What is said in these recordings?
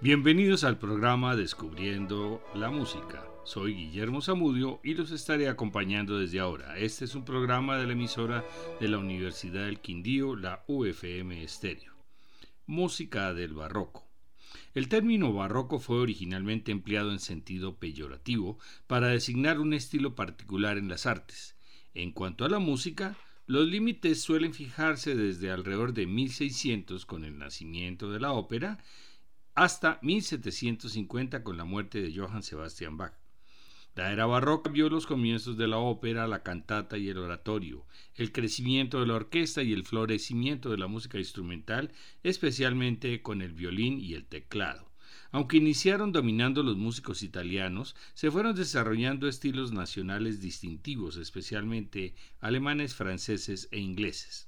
Bienvenidos al programa Descubriendo la Música. Soy Guillermo Zamudio y los estaré acompañando desde ahora. Este es un programa de la emisora de la Universidad del Quindío, la UFM Estéreo. Música del Barroco. El término barroco fue originalmente empleado en sentido peyorativo para designar un estilo particular en las artes. En cuanto a la música, los límites suelen fijarse desde alrededor de 1600 con el nacimiento de la ópera hasta 1750 con la muerte de Johann Sebastian Bach. La era barroca vio los comienzos de la ópera, la cantata y el oratorio, el crecimiento de la orquesta y el florecimiento de la música instrumental, especialmente con el violín y el teclado. Aunque iniciaron dominando los músicos italianos, se fueron desarrollando estilos nacionales distintivos, especialmente alemanes, franceses e ingleses.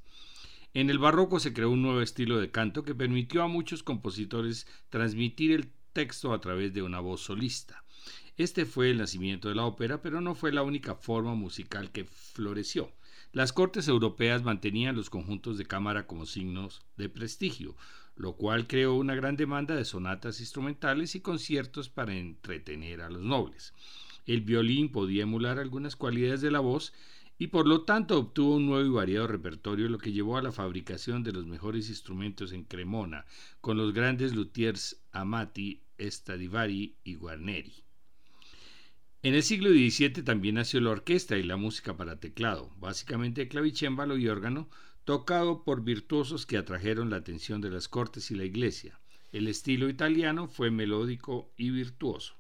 En el barroco se creó un nuevo estilo de canto que permitió a muchos compositores transmitir el texto a través de una voz solista. Este fue el nacimiento de la ópera, pero no fue la única forma musical que floreció. Las cortes europeas mantenían los conjuntos de cámara como signos de prestigio, lo cual creó una gran demanda de sonatas instrumentales y conciertos para entretener a los nobles. El violín podía emular algunas cualidades de la voz y por lo tanto obtuvo un nuevo y variado repertorio, lo que llevó a la fabricación de los mejores instrumentos en Cremona, con los grandes luthiers Amati, Stradivari y Guarneri. En el siglo XVII también nació la orquesta y la música para teclado, básicamente clavicémbalo y órgano, tocado por virtuosos que atrajeron la atención de las cortes y la iglesia. El estilo italiano fue melódico y virtuoso.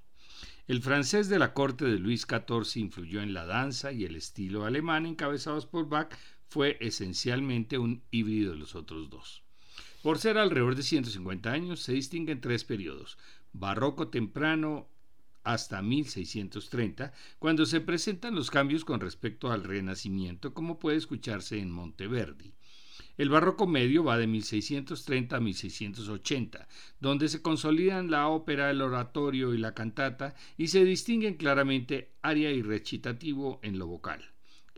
El francés de la corte de Luis XIV influyó en la danza y el estilo alemán encabezados por Bach fue esencialmente un híbrido de los otros dos. Por ser alrededor de 150 años, se distinguen tres periodos. Barroco temprano hasta 1630, cuando se presentan los cambios con respecto al Renacimiento, como puede escucharse en Monteverdi. El barroco medio va de 1630 a 1680, donde se consolidan la ópera, el oratorio y la cantata y se distinguen claramente aria y recitativo en lo vocal.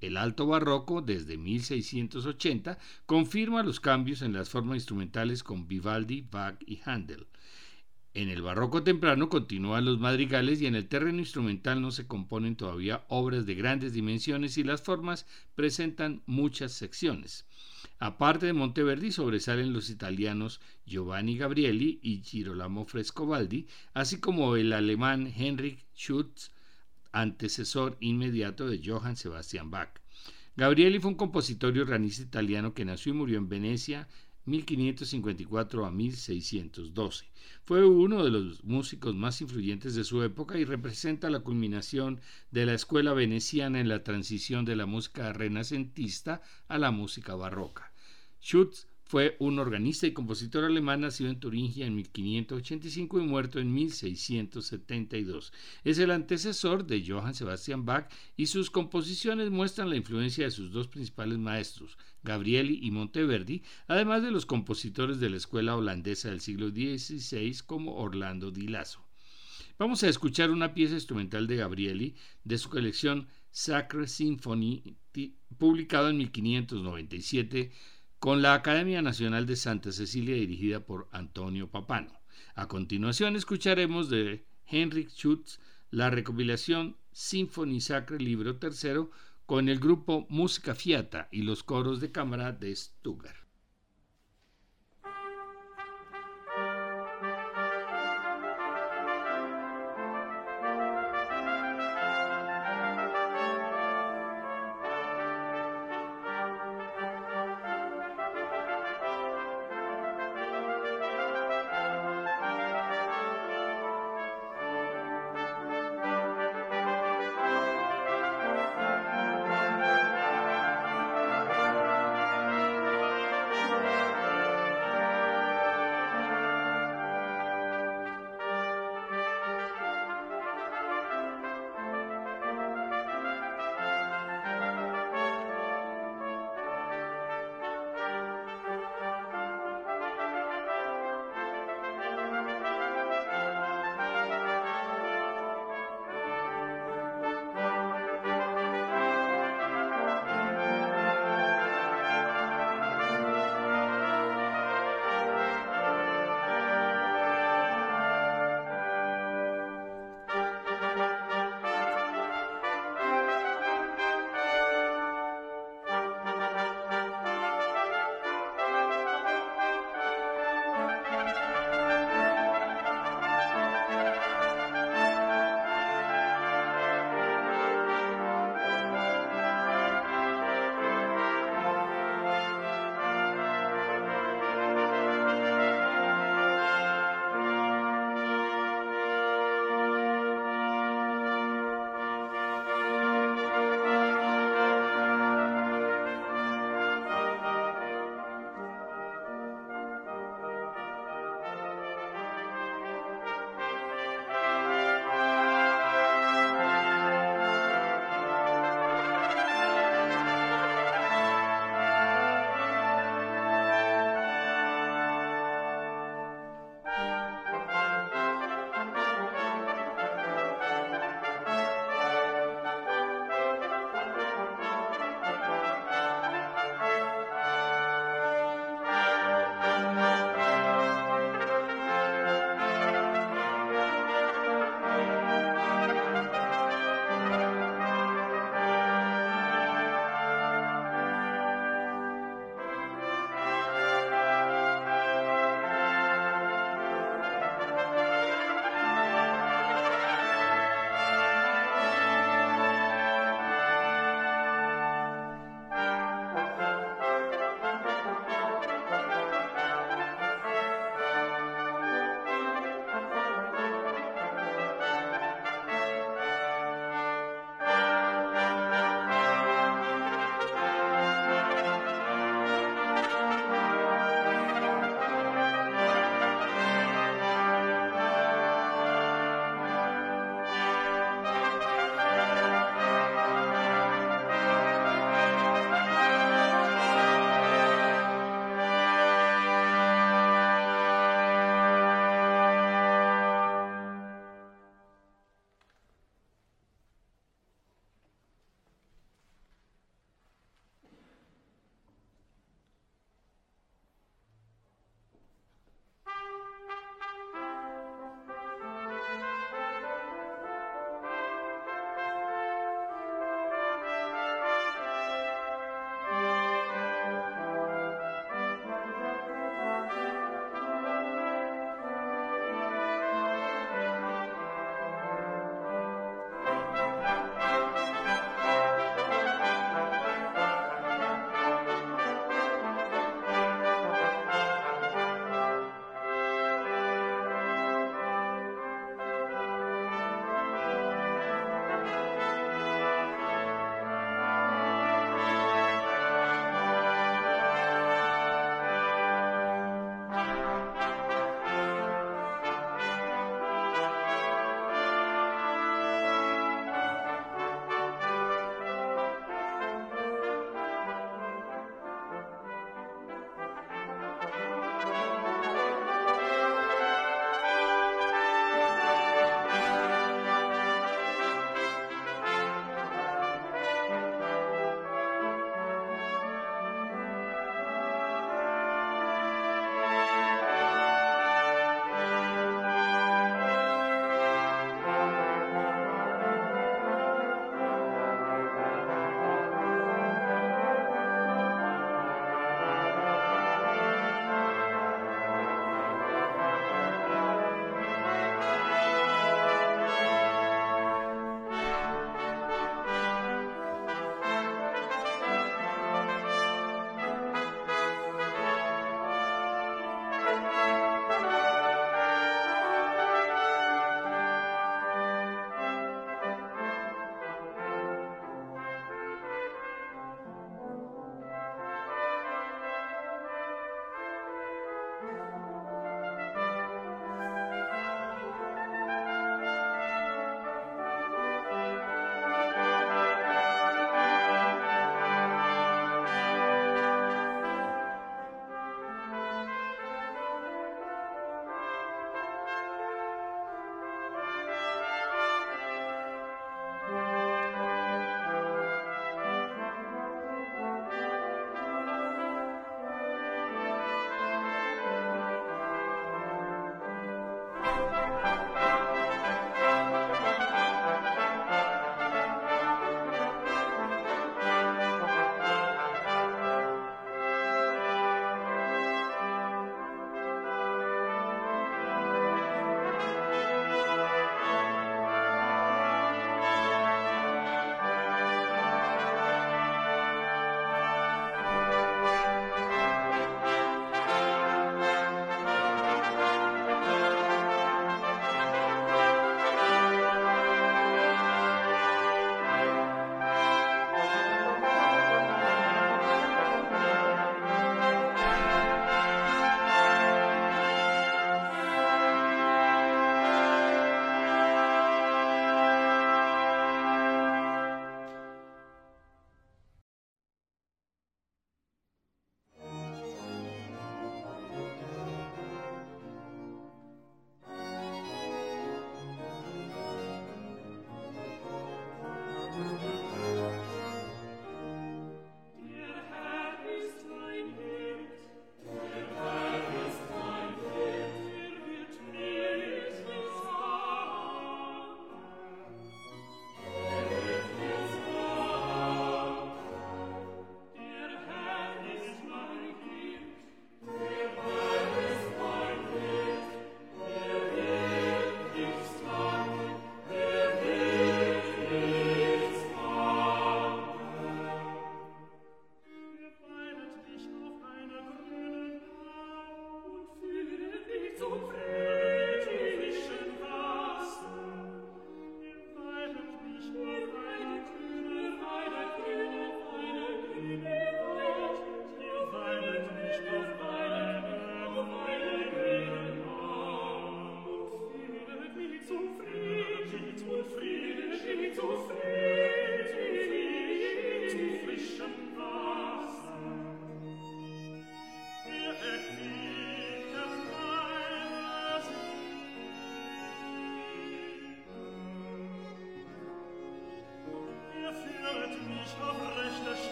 El alto barroco, desde 1680, confirma los cambios en las formas instrumentales con Vivaldi, Bach y Handel. En el barroco temprano continúan los madrigales y en el terreno instrumental no se componen todavía obras de grandes dimensiones y las formas presentan muchas secciones. Aparte de Monteverdi sobresalen los italianos Giovanni Gabrieli y Girolamo Frescobaldi, así como el alemán Heinrich Schütz, antecesor inmediato de Johann Sebastian Bach. Gabrieli fue un compositor y organista italiano que nació y murió en Venecia 1554 a 1612. Fue uno de los músicos más influyentes de su época y representa la culminación de la escuela veneciana en la transición de la música renacentista a la música barroca. Schutz fue un organista y compositor alemán nacido en Turingia en 1585 y muerto en 1672. Es el antecesor de Johann Sebastian Bach y sus composiciones muestran la influencia de sus dos principales maestros, Gabrieli y Monteverdi, además de los compositores de la escuela holandesa del siglo XVI como Orlando Di Lasso. Vamos a escuchar una pieza instrumental de Gabrieli de su colección Sacred Symphony, publicado en 1597 con la Academia Nacional de Santa Cecilia dirigida por Antonio Papano. A continuación escucharemos de Henrik Schutz la recopilación Symphony Sacre Libro III con el grupo Música Fiata y los coros de cámara de Stuttgart.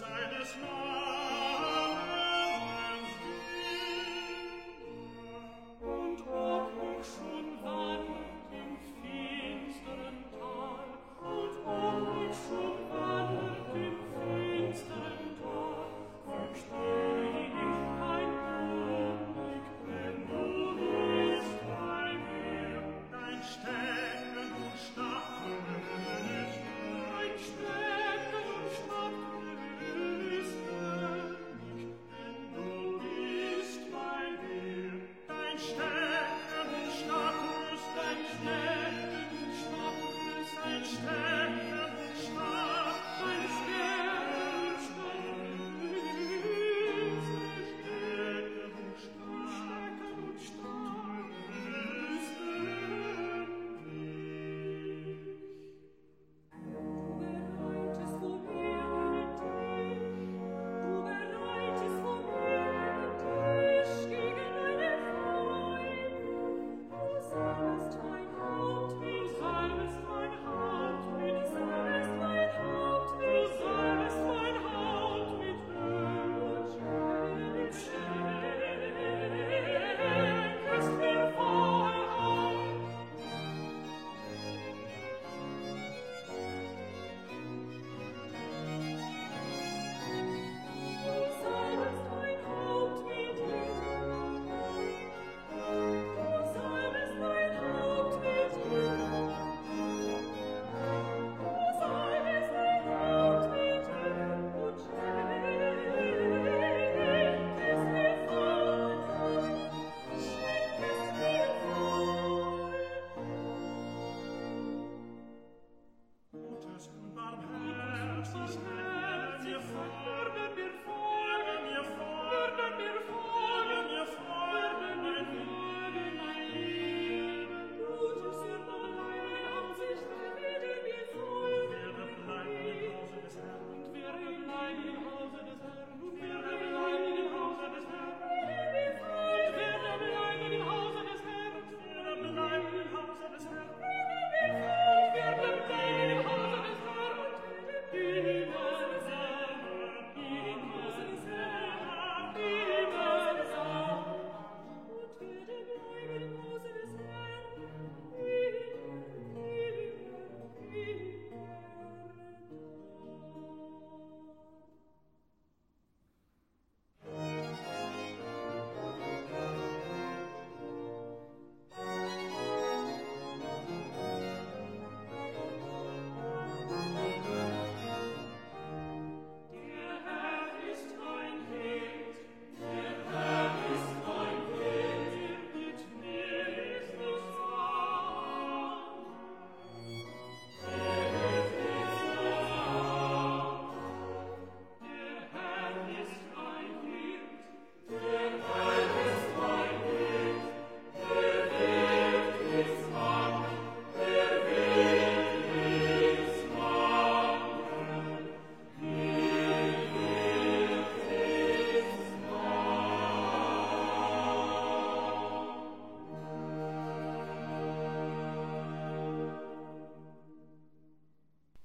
seines Lohns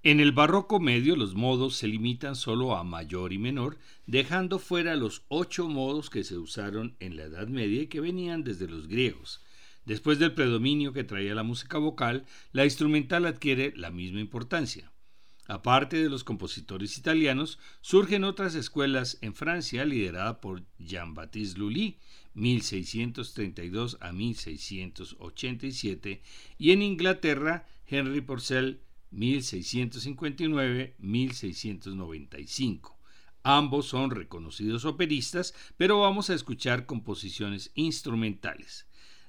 En el barroco medio los modos se limitan solo a mayor y menor, dejando fuera los ocho modos que se usaron en la Edad Media y que venían desde los griegos. Después del predominio que traía la música vocal, la instrumental adquiere la misma importancia. Aparte de los compositores italianos, surgen otras escuelas en Francia liderada por Jean-Baptiste Lully, 1632 a 1687, y en Inglaterra Henry Purcell 1659-1695. Ambos son reconocidos operistas, pero vamos a escuchar composiciones instrumentales.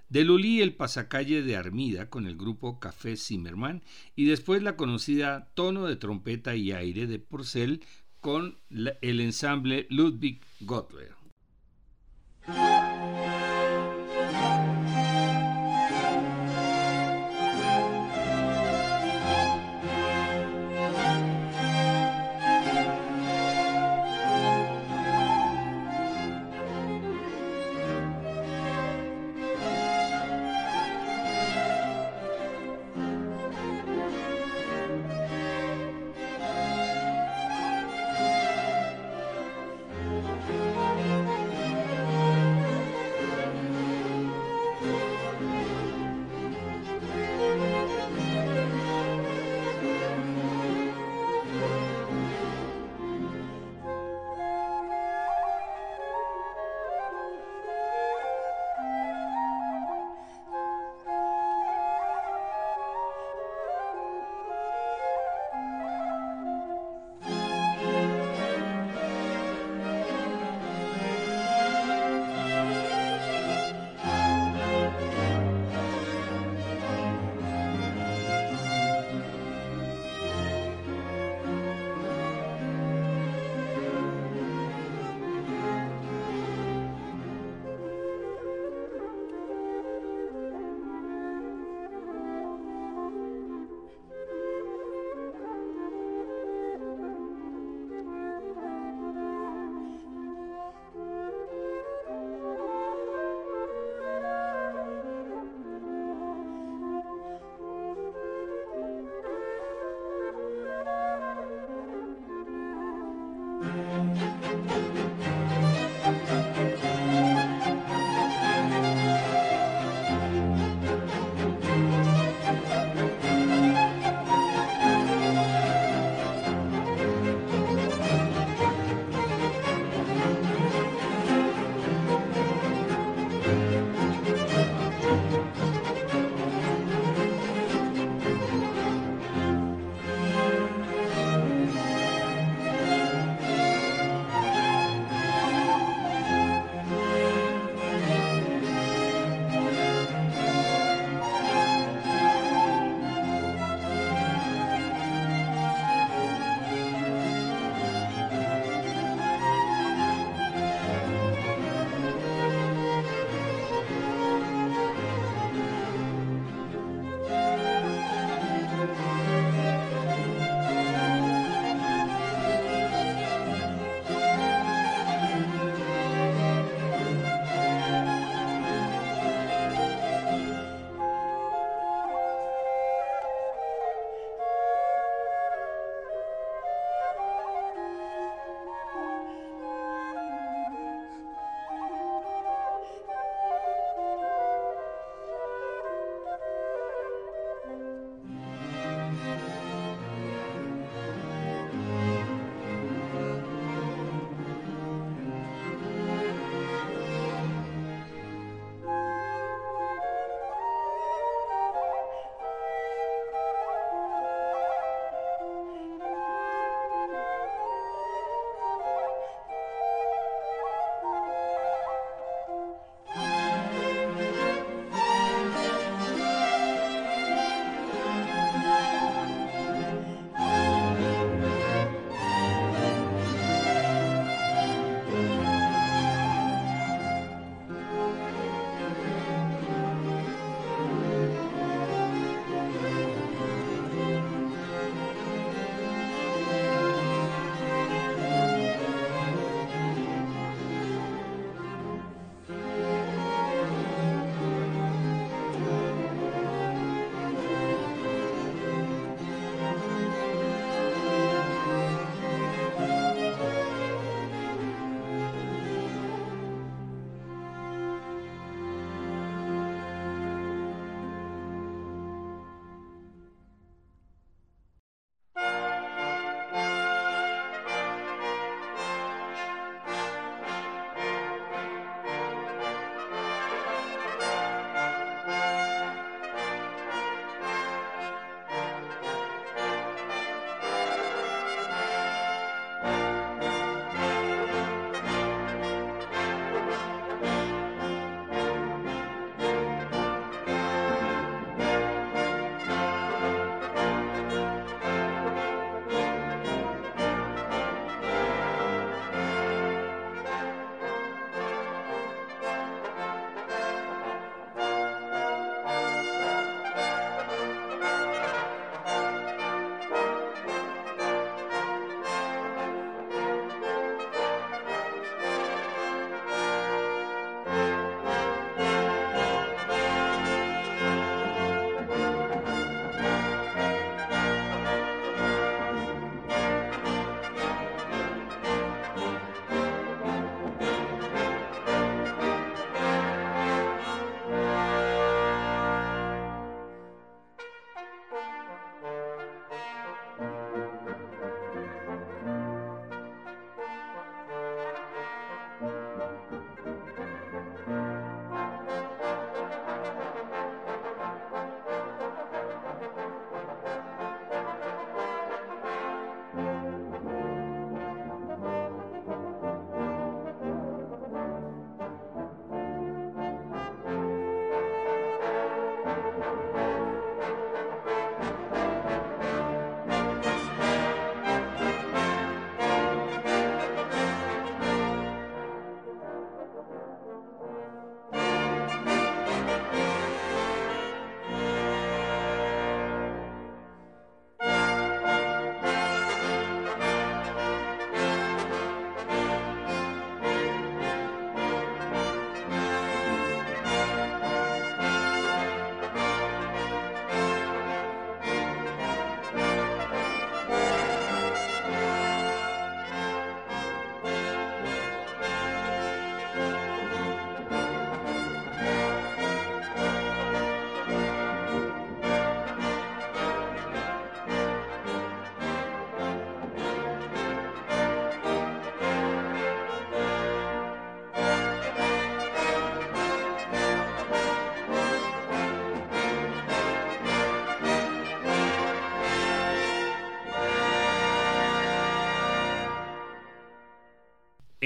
De Lully el pasacalle de Armida con el grupo Café Zimmerman y después la conocida tono de trompeta y aire de Purcell con el ensamble Ludwig Gottler.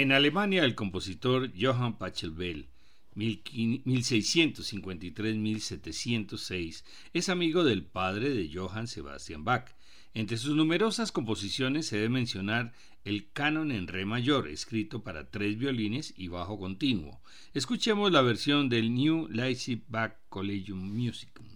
En Alemania, el compositor Johann Pachelbel 1653-1706, es amigo del padre de Johann Sebastian Bach. Entre sus numerosas composiciones se debe mencionar el canon en re mayor, escrito para tres violines y bajo continuo. Escuchemos la versión del New Leipzig Bach Collegium Musicum.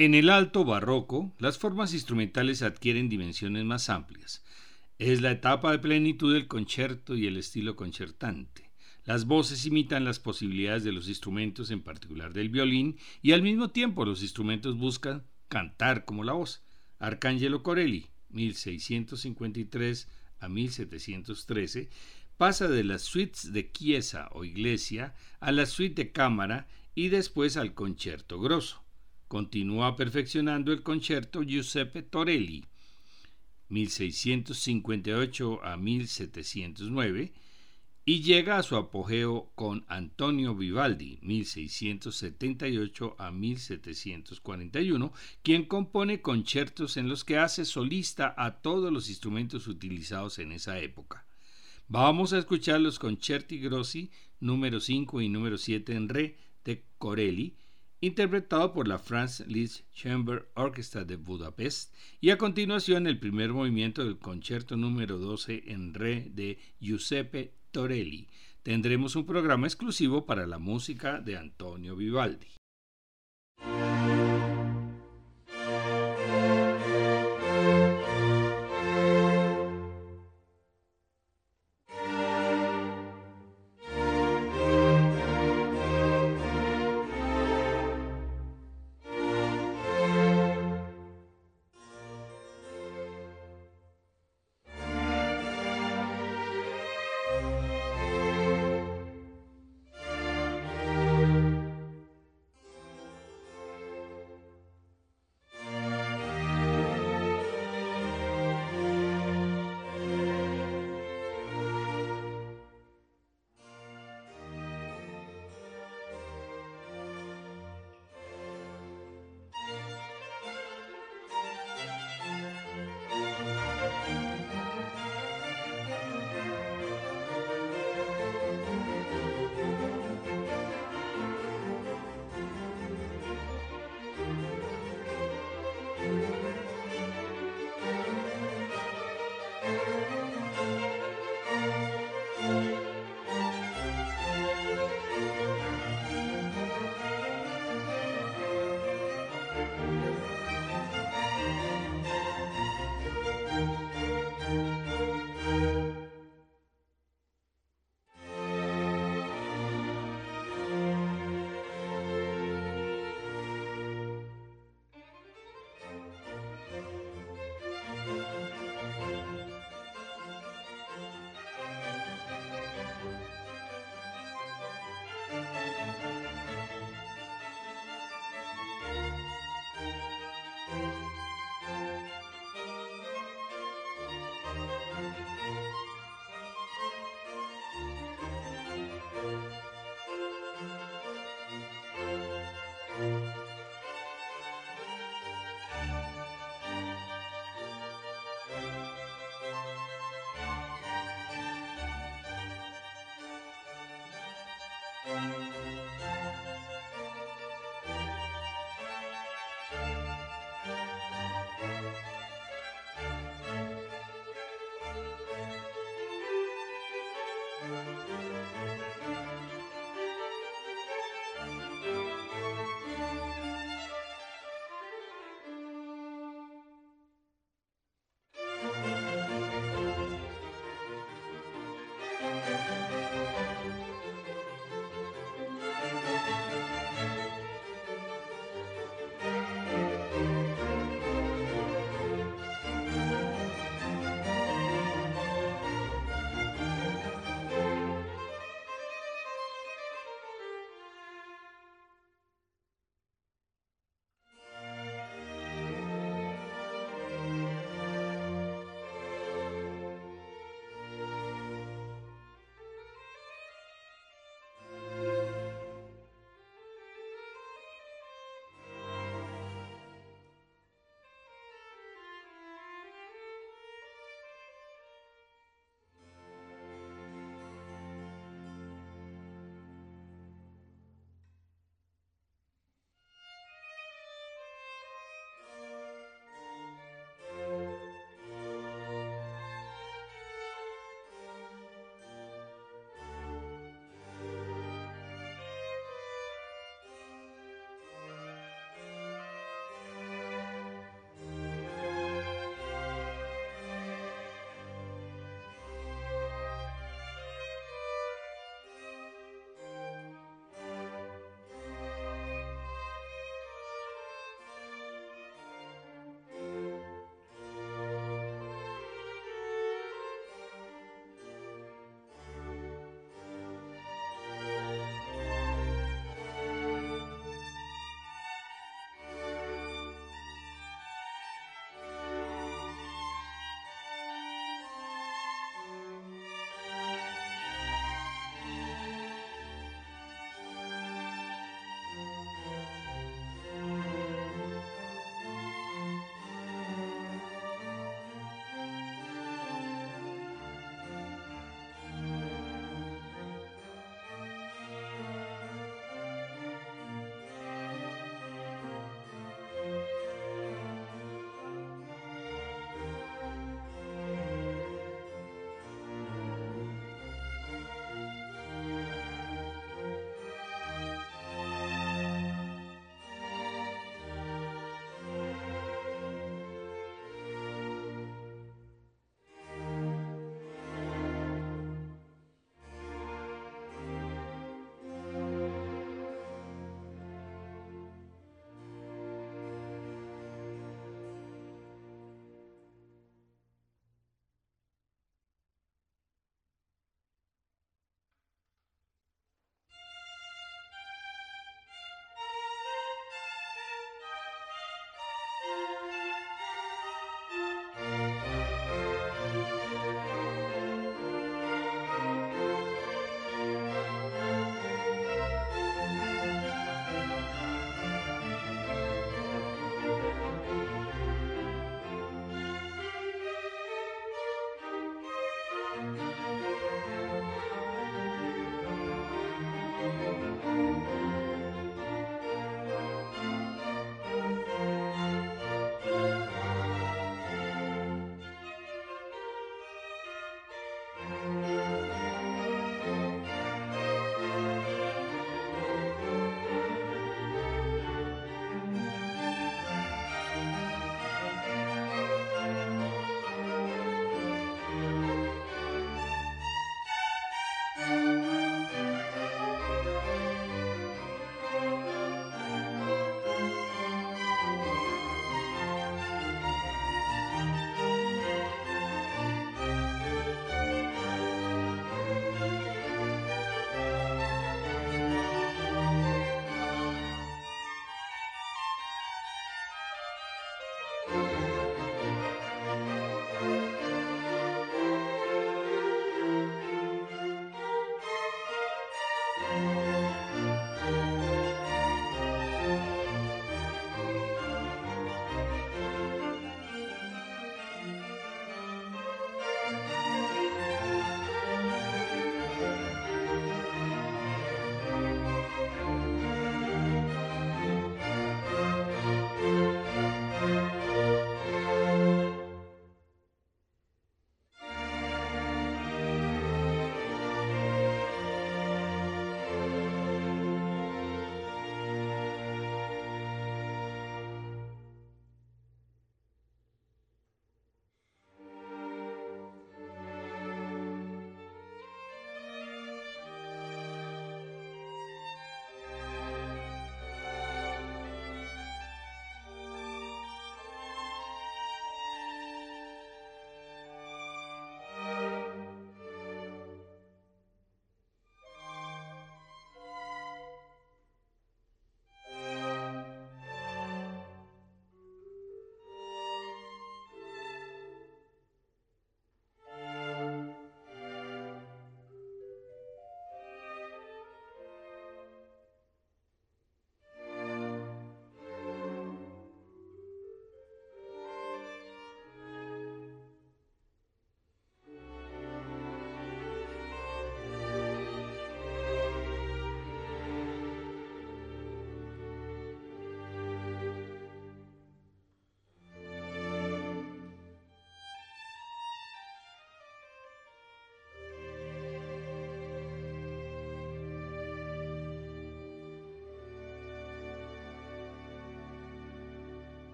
En el alto barroco, las formas instrumentales adquieren dimensiones más amplias. Es la etapa de plenitud del concierto y el estilo concertante. Las voces imitan las posibilidades de los instrumentos, en particular del violín, y al mismo tiempo los instrumentos buscan cantar como la voz. Arcangelo Corelli, 1653 a 1713, pasa de las suites de chiesa o iglesia a la suite de cámara y después al concierto grosso. Continúa perfeccionando el concierto Giuseppe Torelli, 1658 a 1709, y llega a su apogeo con Antonio Vivaldi, 1678 a 1741, quien compone conciertos en los que hace solista a todos los instrumentos utilizados en esa época. Vamos a escuchar los concerti grossi número 5 y número 7 en re de Corelli, interpretado por la France Liszt Chamber Orchestra de Budapest, y a continuación el primer movimiento del concierto número 12 en re de Giuseppe Torelli. Tendremos un programa exclusivo para la música de Antonio Vivaldi.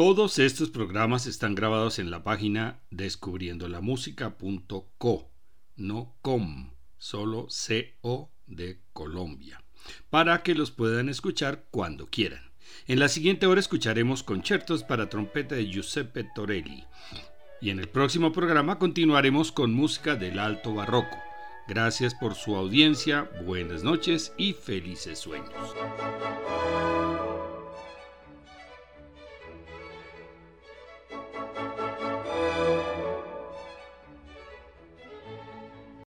Todos estos programas están grabados en la página descubriendolamusica.co, no com, solo CO de Colombia, para que los puedan escuchar cuando quieran. En la siguiente hora escucharemos conciertos para trompeta de Giuseppe Torelli. Y en el próximo programa continuaremos con música del alto barroco. Gracias por su audiencia, buenas noches y felices sueños.